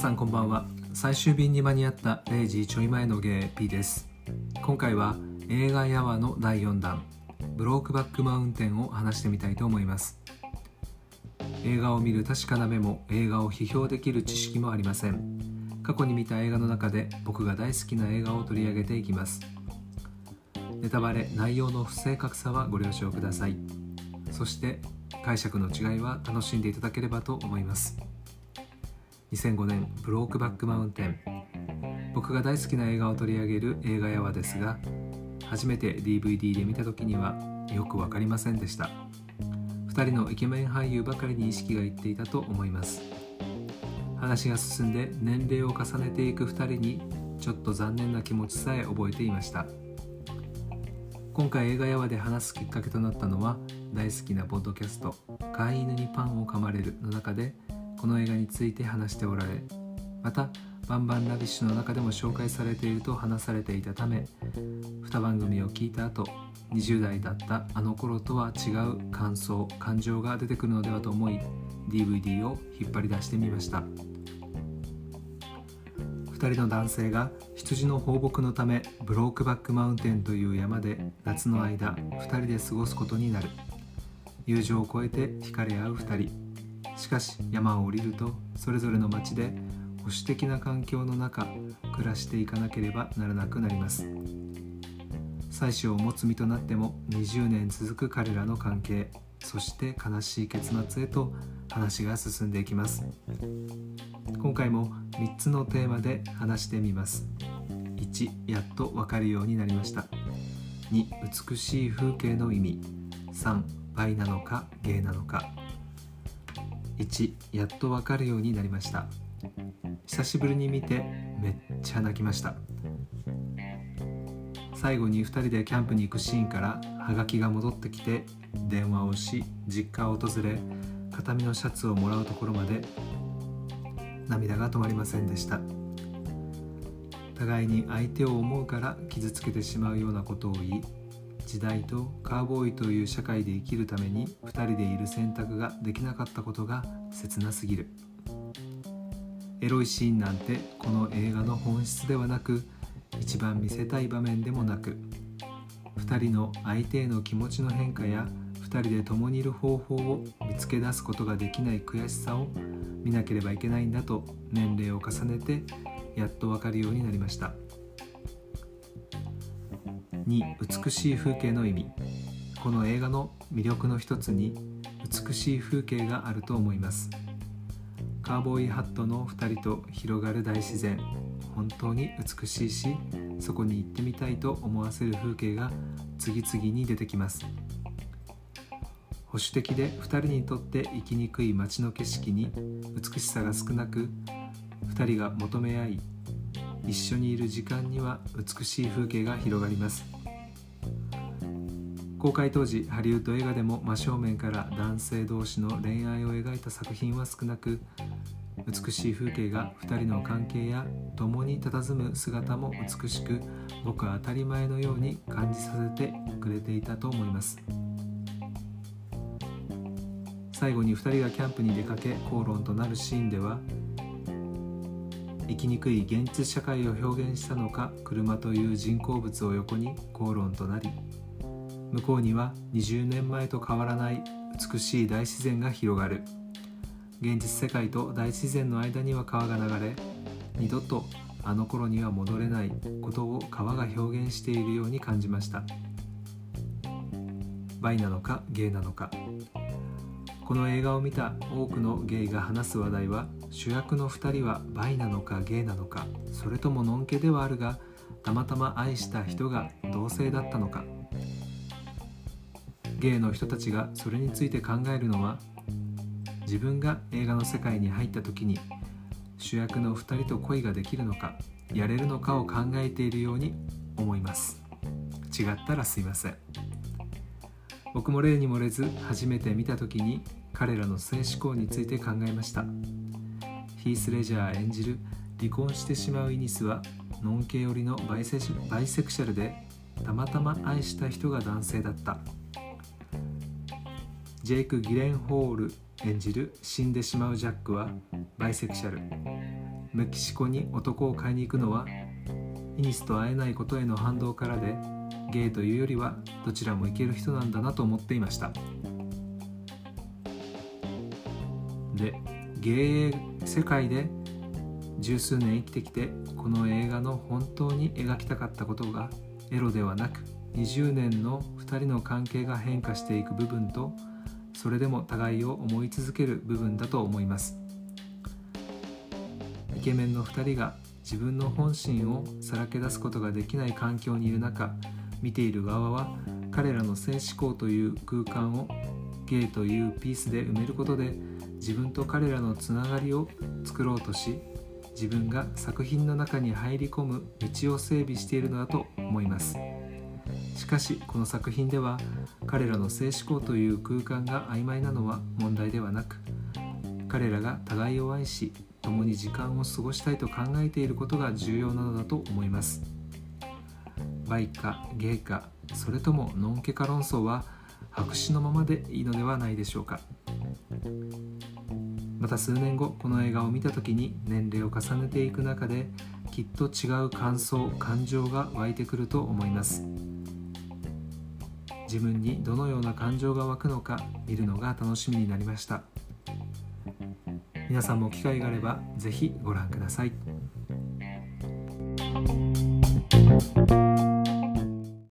さんこんばんは。最終便に間に合った0時ちょい前のゲイ P です。今回は映画ヤワの第4弾ブロークバックマウンテンを話してみたいと思います。映画を見る確かな目も映画を批評できる知識もありません。過去に見た映画の中で僕が大好きな映画を取り上げていきます。ネタバレ内容の不正確さはご了承ください。そして解釈の違いは楽しんでいただければと思います。2005年ブロークバックマウンテン。僕が大好きな映画を取り上げる映画やわですが初めて DVD で見た時にはよく分かりませんでした。2人のイケメン俳優ばかりに意識がいっていたと思います。話が進んで年齢を重ねていく2人にちょっと残念な気持ちさえ覚えていました。今回映画やわで話すきっかけとなったのは大好きなポッドキャスト「飼い犬にパンを噛まれる」の中でこの映画について話しておられまたバンバンラビッシュの中でも紹介されていると話されていたため2番組を聞いた後20代だったあの頃とは違う感想感情が出てくるのではと思い DVD を引っ張り出してみました。2人の男性が羊の放牧のためブロークバックマウンテンという山で夏の間2人で過ごすことになる。友情を超えて惹かれ合う2人。しかし山を降りるとそれぞれの町で保守的な環境の中暮らしていかなければならなくなります。妻子を持つ身となっても20年続く彼らの関係そして悲しい結末へと話が進んでいきます。今回も3つのテーマで話してみます。1やっと分かるようになりました。2美しい風景の意味。3倍なのか芸なのか。1やっとわかるようになりました。久しぶりに見てめっちゃ泣きました。最後に2人でキャンプに行くシーンからハガキが戻ってきて電話をし実家を訪れ形見のシャツをもらうところまで涙が止まりませんでした。互いに相手を思うから傷つけてしまうようなことを言い時代とカーボーイという社会で生きるために2人でいる選択ができなかったことが切なすぎるエロいシーンなんてこの映画の本質ではなく一番見せたい場面でもなく2人の相手への気持ちの変化や2人で共にいる方法を見つけ出すことができない悔しさを見なければいけないんだと年齢を重ねてやっと分かるようになりました。2美しい風景の意味。この映画の魅力の一つに美しい風景があると思います。カーボーイハットの2人と広がる大自然。本当に美しいしそこに行ってみたいと思わせる風景が次々に出てきます。保守的で2人にとって生きにくい街の景色に美しさが少なく2人が求め合い一緒にいる時間には美しい風景が広がります。公開当時ハリウッド映画でも真正面から男性同士の恋愛を描いた作品は少なく美しい風景が2人の関係や共に佇む姿も美しくごく当たり前のように感じさせてくれていたと思います。最後に2人がキャンプに出かけ口論となるシーンでは生きにくい現実社会を表現したのか車という人工物を横に口論となり向こうには20年前と変わらない美しい大自然が広がる。現実世界と大自然の間には川が流れ二度とあの頃には戻れないことを川が表現しているように感じました。バイなのかゲイなのか。この映画を見た多くのゲイが話す話題は主役の2人はバイなのかゲイなのかそれとものんけではあるがたまたま愛した人が同性だったのか。ゲイの人たちがそれについて考えるのは自分が映画の世界に入った時に主役の2人と恋ができるのかやれるのかを考えているように思います。違ったらすいません。僕も例に漏れず初めて見た時に彼らの性思考について考えました。ヒース・レジャー演じる離婚してしまうイニスはノン系寄りのバイセクシャルでたまたま愛した人が男性だった。ジェイク・ギレンホール演じる死んでしまうジャックはバイセクシャル。メキシコに男を買いに行くのはイニスと会えないことへの反動からでゲイというよりはどちらもいける人なんだなと思っていました。でゲイ世界で十数年生きてきてこの映画の本当に描きたかったことがエロではなく20年の2人の関係が変化していく部分とそれでも互いを思い続ける部分だと思います。イケメンの2人が自分の本心をさらけ出すことができない環境にいる中見ている側は彼らの性思考という空間をゲイというピースで埋めることで自分と彼らのつながりを作ろうとし自分が作品の中に入り込む道を整備しているのだと思います。しかしこの作品では彼らの性思考という空間が曖昧なのは問題ではなく彼らが互いを愛し共に時間を過ごしたいと考えていることが重要なのだと思います。バイかゲイかそれともノンケか論争は白紙のままでいいのではないでしょうか。また数年後この映画を見た時に年齢を重ねていく中できっと違う感想感情が湧いてくると思います。自分にどのような感情が湧くのか見るのが楽しみになりました。皆さんも機会があれば是非ご覧ください。